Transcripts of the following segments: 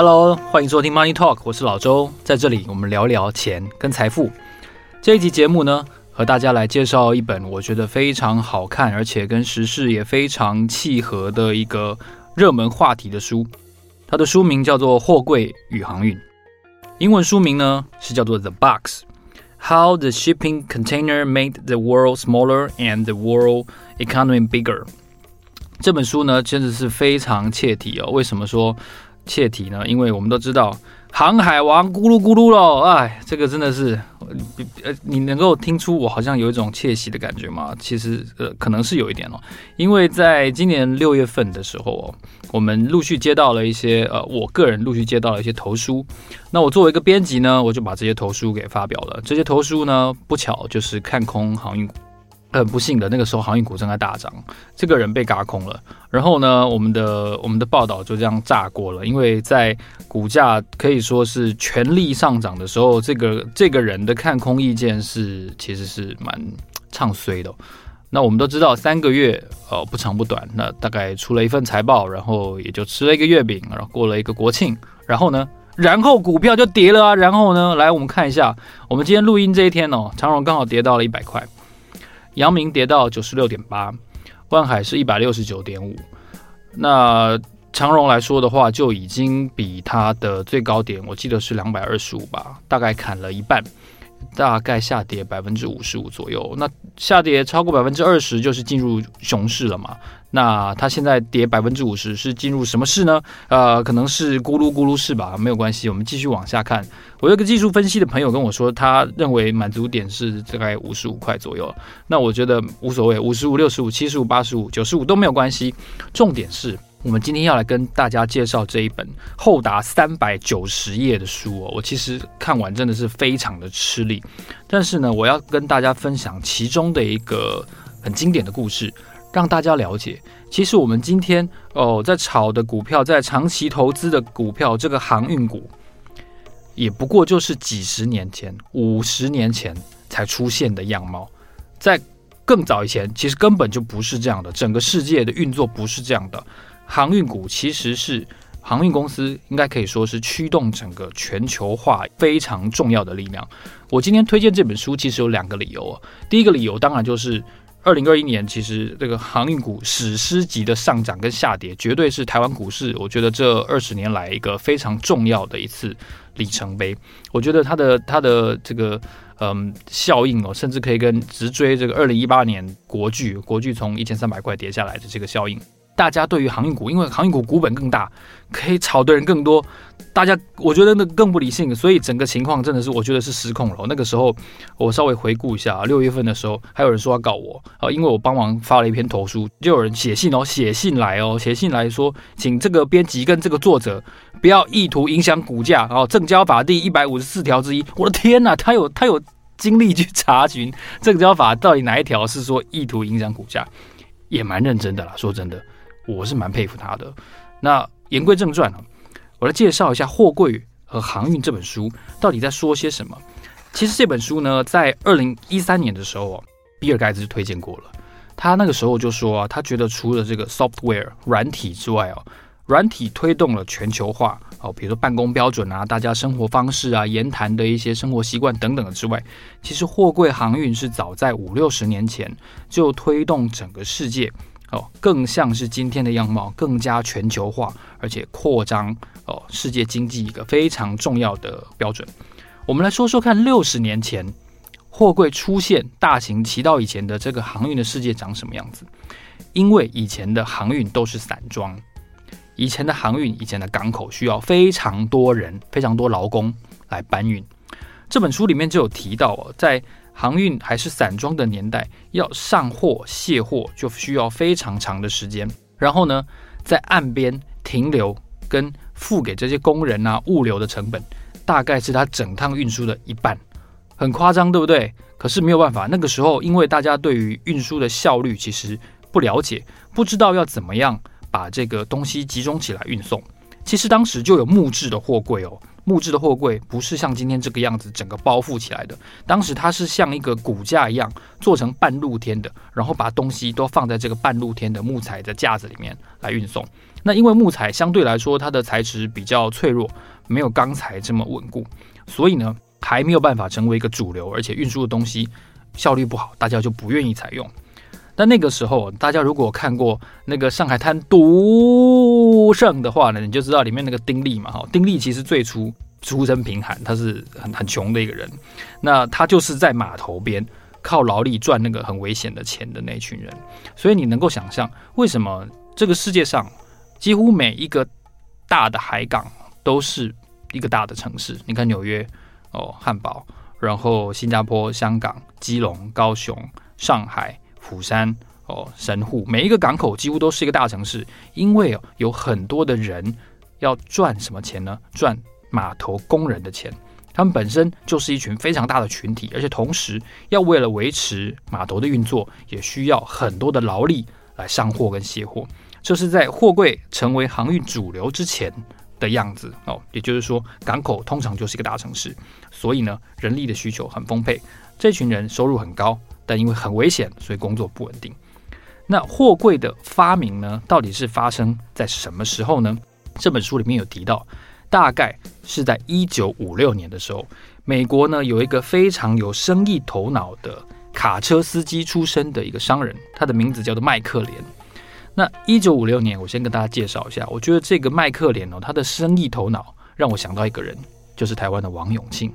Hello，欢迎收听 Money Talk，我是老周，在这里我们聊聊钱跟财富。这一集节目呢，和大家来介绍一本我觉得非常好看，而且跟时事也非常契合的一个热门话题的书。它的书名叫做《货柜与航运》，英文书名呢是叫做《The Box: How the Shipping Container Made the World Smaller and the World Economy Bigger》。这本书呢真的是非常切题哦。为什么说切题呢？因为我们都知道。航海王咕噜咕噜喽，哎，这个真的是，呃，你能够听出我好像有一种窃喜的感觉吗？其实，呃，可能是有一点哦，因为在今年六月份的时候哦，我们陆续接到了一些，呃，我个人陆续接到了一些投书，那我作为一个编辑呢，我就把这些投书给发表了。这些投书呢，不巧就是看空航运股。很不幸的，那个时候航运股正在大涨，这个人被嘎空了。然后呢，我们的我们的报道就这样炸锅了。因为在股价可以说是全力上涨的时候，这个这个人的看空意见是其实是蛮唱衰的。那我们都知道，三个月哦不长不短，那大概出了一份财报，然后也就吃了一个月饼，然后过了一个国庆，然后呢，然后股票就跌了啊。然后呢，来我们看一下，我们今天录音这一天哦，长荣刚好跌到了一百块。阳明跌到九十六点八，万海是一百六十九点五。那长荣来说的话，就已经比它的最高点，我记得是两百二十五吧，大概砍了一半。大概下跌百分之五十五左右，那下跌超过百分之二十就是进入熊市了嘛？那它现在跌百分之五十是进入什么市呢？呃，可能是咕噜咕噜市吧，没有关系，我们继续往下看。我有个技术分析的朋友跟我说，他认为满足点是大概五十五块左右。那我觉得无所谓，五十五、六十五、七十五、八十五、九十五都没有关系，重点是。我们今天要来跟大家介绍这一本厚达三百九十页的书哦，我其实看完真的是非常的吃力，但是呢，我要跟大家分享其中的一个很经典的故事，让大家了解，其实我们今天哦在炒的股票，在长期投资的股票，这个航运股，也不过就是几十年前、五十年前才出现的样貌，在更早以前，其实根本就不是这样的，整个世界的运作不是这样的。航运股其实是航运公司，应该可以说是驱动整个全球化非常重要的力量。我今天推荐这本书，其实有两个理由啊。第一个理由当然就是二零二一年，其实这个航运股史诗级的上涨跟下跌，绝对是台湾股市，我觉得这二十年来一个非常重要的一次里程碑。我觉得它的它的这个嗯效应哦，甚至可以跟直追这个二零一八年国巨国巨从一千三百块跌下来的这个效应。大家对于航运股，因为航运股股本更大，可以炒的人更多，大家我觉得那更不理性，所以整个情况真的是我觉得是失控了。那个时候我稍微回顾一下，六月份的时候还有人说要告我啊，因为我帮忙发了一篇投书，就有人写信哦，写信来哦，写信来说，请这个编辑跟这个作者不要意图影响股价哦，证交法第一百五十四条之一，我的天呐，他有他有精力去查询 证交法到底哪一条是说意图影响股价，也蛮认真的啦，说真的。我是蛮佩服他的。那言归正传啊，我来介绍一下《货柜和航运》这本书到底在说些什么。其实这本书呢，在二零一三年的时候，比尔盖茨就推荐过了。他那个时候就说啊，他觉得除了这个 software 软体之外啊，软体推动了全球化哦，比如说办公标准啊，大家生活方式啊，言谈的一些生活习惯等等的之外，其实货柜航运是早在五六十年前就推动整个世界。哦，更像是今天的样貌，更加全球化，而且扩张哦，世界经济一个非常重要的标准。我们来说说看，六十年前货柜出现大行其道以前的这个航运的世界长什么样子？因为以前的航运都是散装，以前的航运，以前的港口需要非常多人、非常多劳工来搬运。这本书里面就有提到哦，在航运还是散装的年代，要上货卸货就需要非常长的时间。然后呢，在岸边停留跟付给这些工人啊物流的成本，大概是他整趟运输的一半，很夸张，对不对？可是没有办法，那个时候因为大家对于运输的效率其实不了解，不知道要怎么样把这个东西集中起来运送。其实当时就有木质的货柜哦。木质的货柜不是像今天这个样子整个包覆起来的，当时它是像一个骨架一样做成半露天的，然后把东西都放在这个半露天的木材的架子里面来运送。那因为木材相对来说它的材质比较脆弱，没有钢材这么稳固，所以呢还没有办法成为一个主流，而且运输的东西效率不好，大家就不愿意采用。但那个时候，大家如果看过那个上海滩赌圣的话呢，你就知道里面那个丁力嘛，哈，丁力其实最初出身贫寒，他是很很穷的一个人，那他就是在码头边靠劳力赚那个很危险的钱的那一群人，所以你能够想象为什么这个世界上几乎每一个大的海港都是一个大的城市，你看纽约哦，汉堡，然后新加坡、香港、基隆、高雄、上海。釜山哦，神户，每一个港口几乎都是一个大城市，因为有很多的人要赚什么钱呢？赚码头工人的钱。他们本身就是一群非常大的群体，而且同时要为了维持码头的运作，也需要很多的劳力来上货跟卸货。这是在货柜成为航运主流之前的样子哦。也就是说，港口通常就是一个大城市，所以呢，人力的需求很丰沛，这群人收入很高。但因为很危险，所以工作不稳定。那货柜的发明呢，到底是发生在什么时候呢？这本书里面有提到，大概是在一九五六年的时候，美国呢有一个非常有生意头脑的卡车司机出身的一个商人，他的名字叫做麦克连。那一九五六年，我先跟大家介绍一下，我觉得这个麦克连哦，他的生意头脑让我想到一个人，就是台湾的王永庆。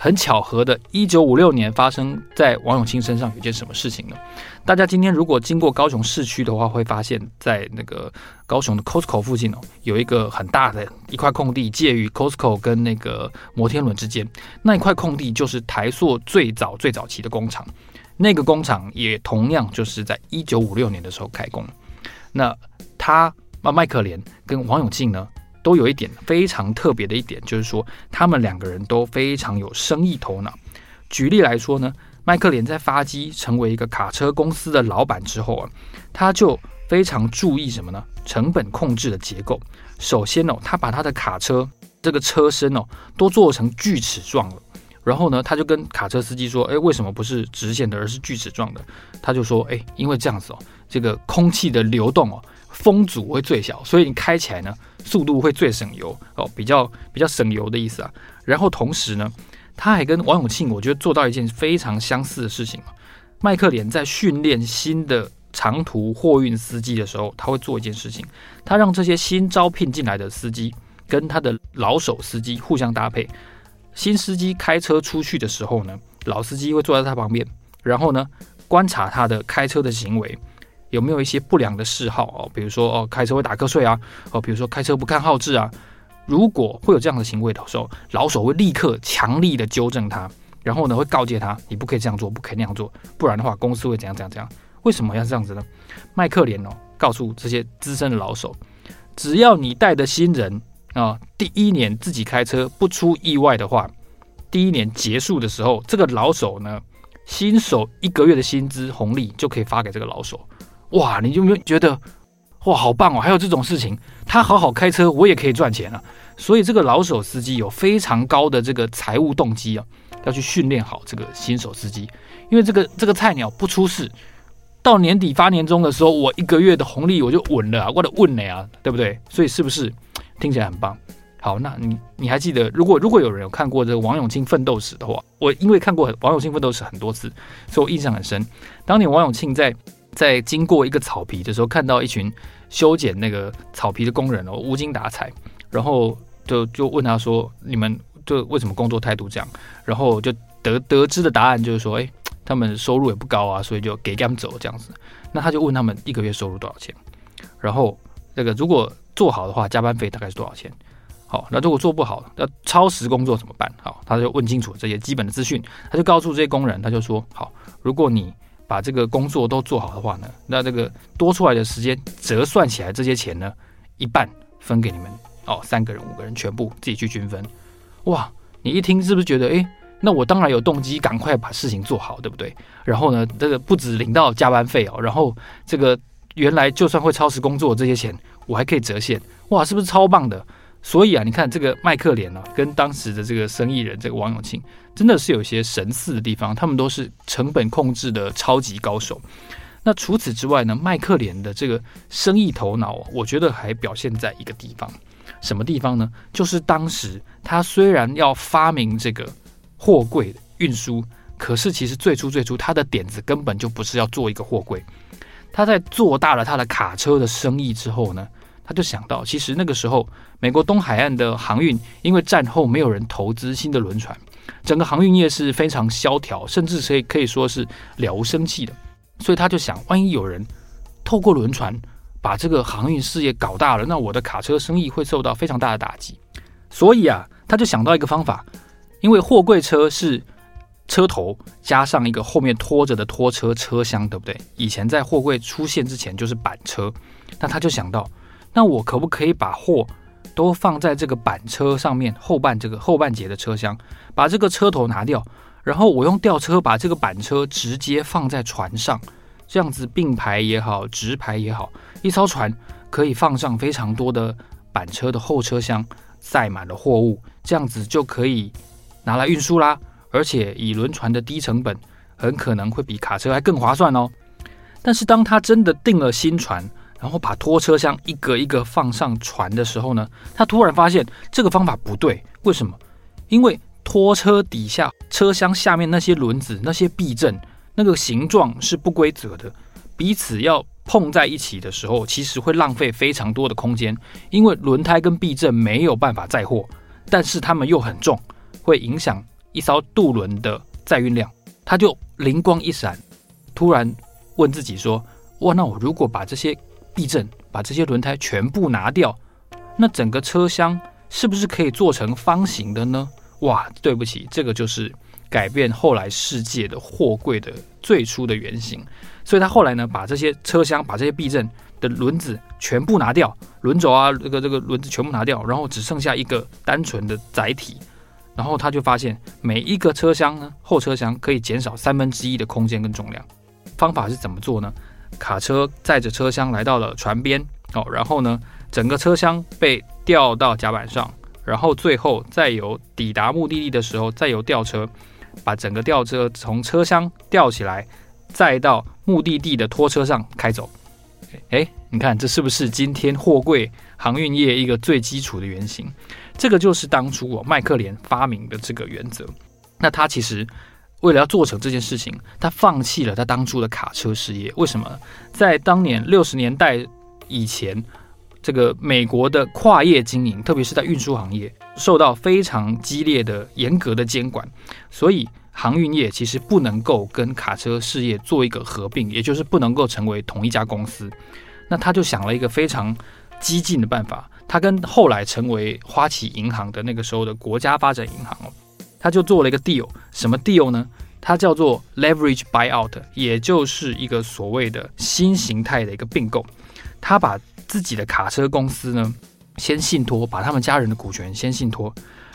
很巧合的，一九五六年发生在王永庆身上有件什么事情呢？大家今天如果经过高雄市区的话，会发现在那个高雄的 Costco 附近哦，有一个很大的一块空地，介于 Costco 跟那个摩天轮之间。那一块空地就是台塑最早最早期的工厂，那个工厂也同样就是在一九五六年的时候开工。那他啊，麦克连跟王永庆呢？都有一点非常特别的一点，就是说他们两个人都非常有生意头脑。举例来说呢，麦克连在发机成为一个卡车公司的老板之后啊，他就非常注意什么呢？成本控制的结构。首先哦，他把他的卡车这个车身哦都做成锯齿状了。然后呢，他就跟卡车司机说：“诶，为什么不是直线的，而是锯齿状的？”他就说：“诶，因为这样子哦，这个空气的流动哦。”风阻会最小，所以你开起来呢，速度会最省油哦，比较比较省油的意思啊。然后同时呢，他还跟王永庆，我觉得做到一件非常相似的事情。麦克连在训练新的长途货运司机的时候，他会做一件事情，他让这些新招聘进来的司机跟他的老手司机互相搭配。新司机开车出去的时候呢，老司机会坐在他旁边，然后呢，观察他的开车的行为。有没有一些不良的嗜好哦？比如说哦，开车会打瞌睡啊，哦，比如说开车不看号志啊。如果会有这样的行为的时候，老手会立刻强力的纠正他，然后呢，会告诫他，你不可以这样做，不可以那样做，不然的话，公司会怎样怎样怎样。为什么要这样子呢？麦克连哦，告诉这些资深的老手，只要你带的新人啊，第一年自己开车不出意外的话，第一年结束的时候，这个老手呢，新手一个月的薪资红利就可以发给这个老手。哇，你有没有觉得哇，好棒哦？还有这种事情，他好好开车，我也可以赚钱啊！所以这个老手司机有非常高的这个财务动机啊，要去训练好这个新手司机，因为这个这个菜鸟不出事，到年底发年终的时候，我一个月的红利我就稳了啊，我的稳了呀，对不对？所以是不是听起来很棒？好，那你你还记得，如果如果有人有看过这个王永庆奋斗史的话，我因为看过王永庆奋斗史很多次，所以我印象很深。当年王永庆在在经过一个草皮的时候，看到一群修剪那个草皮的工人哦，无精打采，然后就就问他说：“你们就为什么工作态度这样？”然后就得得知的答案就是说：“哎，他们收入也不高啊，所以就给他们走这样子。”那他就问他们一个月收入多少钱？然后那个如果做好的话，加班费大概是多少钱？好，那如果做不好，要超时工作怎么办？好，他就问清楚这些基本的资讯，他就告诉这些工人，他就说：“好，如果你……”把这个工作都做好的话呢，那这个多出来的时间折算起来，这些钱呢，一半分给你们哦，三个人、五个人全部自己去均分。哇，你一听是不是觉得，诶，那我当然有动机赶快把事情做好，对不对？然后呢，这个不止领到加班费哦，然后这个原来就算会超时工作这些钱，我还可以折现，哇，是不是超棒的？所以啊，你看这个麦克连呢、啊，跟当时的这个生意人这个王永庆，真的是有些神似的地方。他们都是成本控制的超级高手。那除此之外呢，麦克连的这个生意头脑，我觉得还表现在一个地方，什么地方呢？就是当时他虽然要发明这个货柜运输，可是其实最初最初他的点子根本就不是要做一个货柜。他在做大了他的卡车的生意之后呢，他就想到，其实那个时候，美国东海岸的航运，因为战后没有人投资新的轮船，整个航运业是非常萧条，甚至可以可以说是了无生气的。所以他就想，万一有人透过轮船把这个航运事业搞大了，那我的卡车生意会受到非常大的打击。所以啊，他就想到一个方法，因为货柜车是车头加上一个后面拖着的拖车车厢，对不对？以前在货柜出现之前就是板车，那他就想到。那我可不可以把货都放在这个板车上面，后半这个后半截的车厢，把这个车头拿掉，然后我用吊车把这个板车直接放在船上，这样子并排也好，直排也好，一艘船可以放上非常多的板车的后车厢，载满了货物，这样子就可以拿来运输啦。而且以轮船的低成本，很可能会比卡车还更划算哦。但是当他真的订了新船，然后把拖车厢一个一个放上船的时候呢，他突然发现这个方法不对。为什么？因为拖车底下车厢下面那些轮子、那些避震，那个形状是不规则的，彼此要碰在一起的时候，其实会浪费非常多的空间。因为轮胎跟避震没有办法载货，但是它们又很重，会影响一艘渡轮的载运量。他就灵光一闪，突然问自己说：“哇，那我如果把这些……”避震，把这些轮胎全部拿掉，那整个车厢是不是可以做成方形的呢？哇，对不起，这个就是改变后来世界的货柜的最初的原型。所以他后来呢，把这些车厢、把这些避震的轮子全部拿掉，轮轴啊，这个这个轮子全部拿掉，然后只剩下一个单纯的载体。然后他就发现，每一个车厢呢，后车厢可以减少三分之一的空间跟重量。方法是怎么做呢？卡车载着车厢来到了船边，哦，然后呢，整个车厢被吊到甲板上，然后最后再由抵达目的地的时候，再由吊车把整个吊车从车厢吊起来，再到目的地的拖车上开走。哎，你看这是不是今天货柜航运业一个最基础的原型？这个就是当初我麦克连发明的这个原则。那他其实。为了要做成这件事情，他放弃了他当初的卡车事业。为什么？在当年六十年代以前，这个美国的跨业经营，特别是在运输行业，受到非常激烈的、严格的监管，所以航运业其实不能够跟卡车事业做一个合并，也就是不能够成为同一家公司。那他就想了一个非常激进的办法，他跟后来成为花旗银行的那个时候的国家发展银行。他就做了一个 deal，什么 deal 呢？它叫做 leverage buyout，也就是一个所谓的新形态的一个并购。他把自己的卡车公司呢，先信托，把他们家人的股权先信托，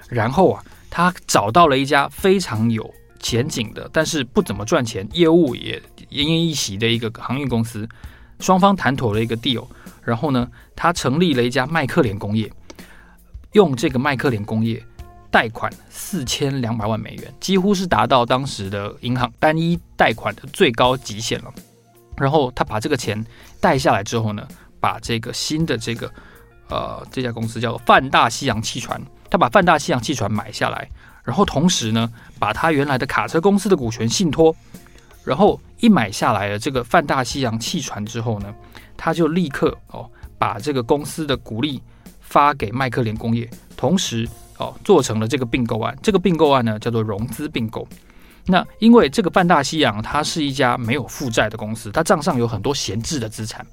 然后啊，他找到了一家非常有前景的，但是不怎么赚钱，业务也奄奄一息的一个航运公司。双方谈妥了一个 deal，然后呢，他成立了一家麦克连工业，用这个麦克连工业。贷款四千两百万美元，几乎是达到当时的银行单一贷款的最高极限了。然后他把这个钱贷下来之后呢，把这个新的这个呃这家公司叫做泛大西洋汽船，他把泛大西洋汽船买下来，然后同时呢，把他原来的卡车公司的股权信托，然后一买下来了这个泛大西洋汽船之后呢，他就立刻哦把这个公司的股利发给麦克连工业，同时。做成了这个并购案。这个并购案呢，叫做融资并购。那因为这个泛大西洋，它是一家没有负债的公司，它账上有很多闲置的资产。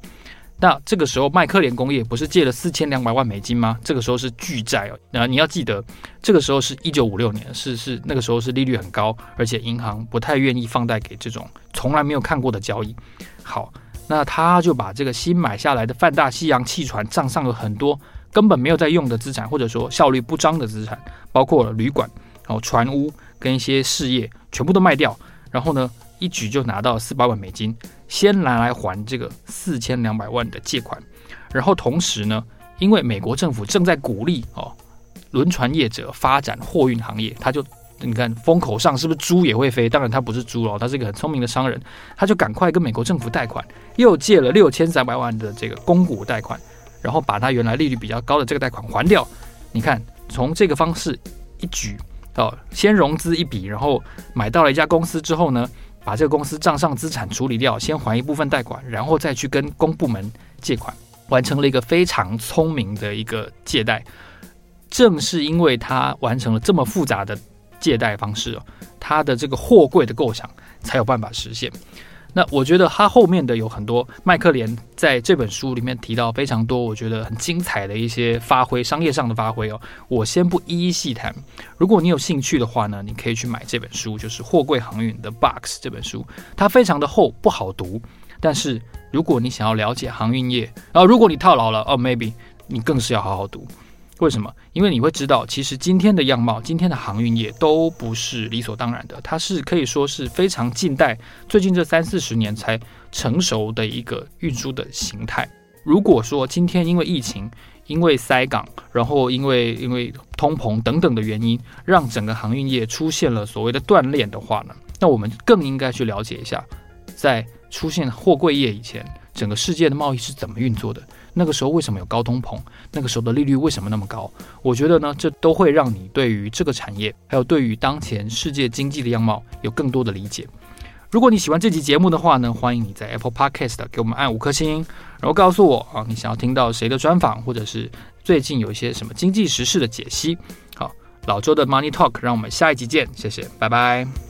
那这个时候，麦克连工业不是借了四千两百万美金吗？这个时候是巨债哦。那你要记得，这个时候是一九五六年，是是那个时候是利率很高，而且银行不太愿意放贷给这种从来没有看过的交易。好，那他就把这个新买下来的泛大西洋汽船账上有很多。根本没有在用的资产，或者说效率不彰的资产，包括旅馆、哦船屋跟一些事业，全部都卖掉。然后呢，一举就拿到四百万美金，先拿来还这个四千两百万的借款。然后同时呢，因为美国政府正在鼓励哦轮船业者发展货运行业，他就你看风口上是不是猪也会飞？当然他不是猪哦，他是一个很聪明的商人，他就赶快跟美国政府贷款，又借了六千三百万的这个公股贷款，然后把他原来利率比较高的这个贷款还掉。你看，从这个方式一举哦，先融资一笔，然后买到了一家公司之后呢，把这个公司账上资产处理掉，先还一部分贷款，然后再去跟公部门借款，完成了一个非常聪明的一个借贷。正是因为他完成了这么复杂的借贷方式，他的这个货柜的构想才有办法实现。那我觉得他后面的有很多，麦克连在这本书里面提到非常多，我觉得很精彩的一些发挥，商业上的发挥哦。我先不一一细谈。如果你有兴趣的话呢，你可以去买这本书，就是《货柜航运的 Box》这本书，它非常的厚，不好读。但是如果你想要了解航运业，然后如果你套牢了哦，maybe 你更是要好好读。为什么？因为你会知道，其实今天的样貌，今天的航运业都不是理所当然的，它是可以说是非常近代，最近这三四十年才成熟的一个运输的形态。如果说今天因为疫情、因为塞港，然后因为因为通膨等等的原因，让整个航运业出现了所谓的断裂的话呢，那我们更应该去了解一下，在出现货柜业以前，整个世界的贸易是怎么运作的。那个时候为什么有高通膨？那个时候的利率为什么那么高？我觉得呢，这都会让你对于这个产业，还有对于当前世界经济的样貌有更多的理解。如果你喜欢这期节目的话呢，欢迎你在 Apple Podcast 给我们按五颗星，然后告诉我啊，你想要听到谁的专访，或者是最近有一些什么经济时事的解析。好，老周的 Money Talk，让我们下一集见，谢谢，拜拜。